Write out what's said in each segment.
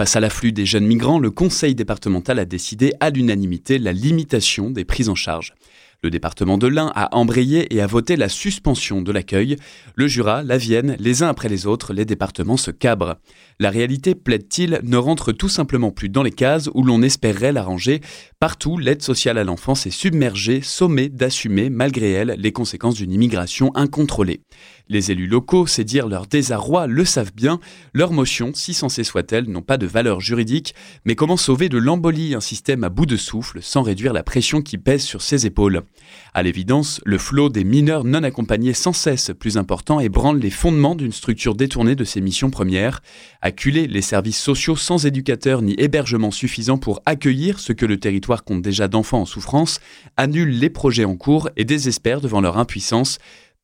Face à l'afflux des jeunes migrants, le conseil départemental a décidé à l'unanimité la limitation des prises en charge. Le département de l'Ain a embrayé et a voté la suspension de l'accueil. Le Jura, la Vienne, les uns après les autres, les départements se cabrent. La réalité, plaide-t-il, ne rentre tout simplement plus dans les cases où l'on espérerait la ranger. Partout, l'aide sociale à l'enfance est submergée, sommée d'assumer, malgré elle, les conséquences d'une immigration incontrôlée. Les élus locaux, c'est dire leur désarroi, le savent bien. Leurs motions, si sensées soient-elles, n'ont pas de valeur juridique. Mais comment sauver de l'embolie un système à bout de souffle sans réduire la pression qui pèse sur ses épaules? À l'évidence, le flot des mineurs non accompagnés sans cesse plus important ébranle les fondements d'une structure détournée de ses missions premières. Acculer les services sociaux sans éducateurs ni hébergement suffisant pour accueillir ce que le territoire compte déjà d'enfants en souffrance, annule les projets en cours et désespère devant leur impuissance.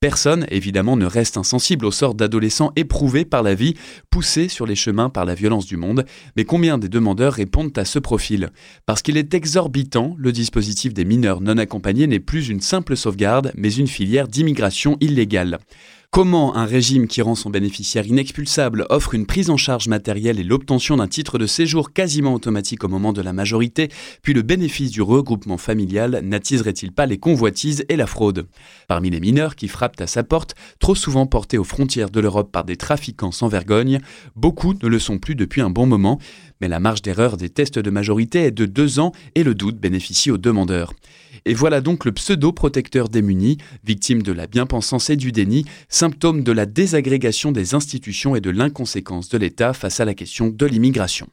Personne, évidemment, ne reste insensible au sort d'adolescents éprouvés par la vie, poussés sur les chemins par la violence du monde, mais combien des demandeurs répondent à ce profil? Parce qu'il est exorbitant, le dispositif des mineurs non accompagnés n'est plus une simple sauvegarde, mais une filière d'immigration illégale. Comment un régime qui rend son bénéficiaire inexpulsable offre une prise en charge matérielle et l'obtention d'un titre de séjour quasiment automatique au moment de la majorité, puis le bénéfice du regroupement familial n'attiserait-il pas les convoitises et la fraude? Parmi les mineurs qui frappent à sa porte, trop souvent portés aux frontières de l'Europe par des trafiquants sans vergogne, beaucoup ne le sont plus depuis un bon moment, mais la marge d'erreur des tests de majorité est de deux ans et le doute bénéficie aux demandeurs. Et voilà donc le pseudo-protecteur démuni, victime de la bien-pensance et du déni, symptôme de la désagrégation des institutions et de l'inconséquence de l'État face à la question de l'immigration.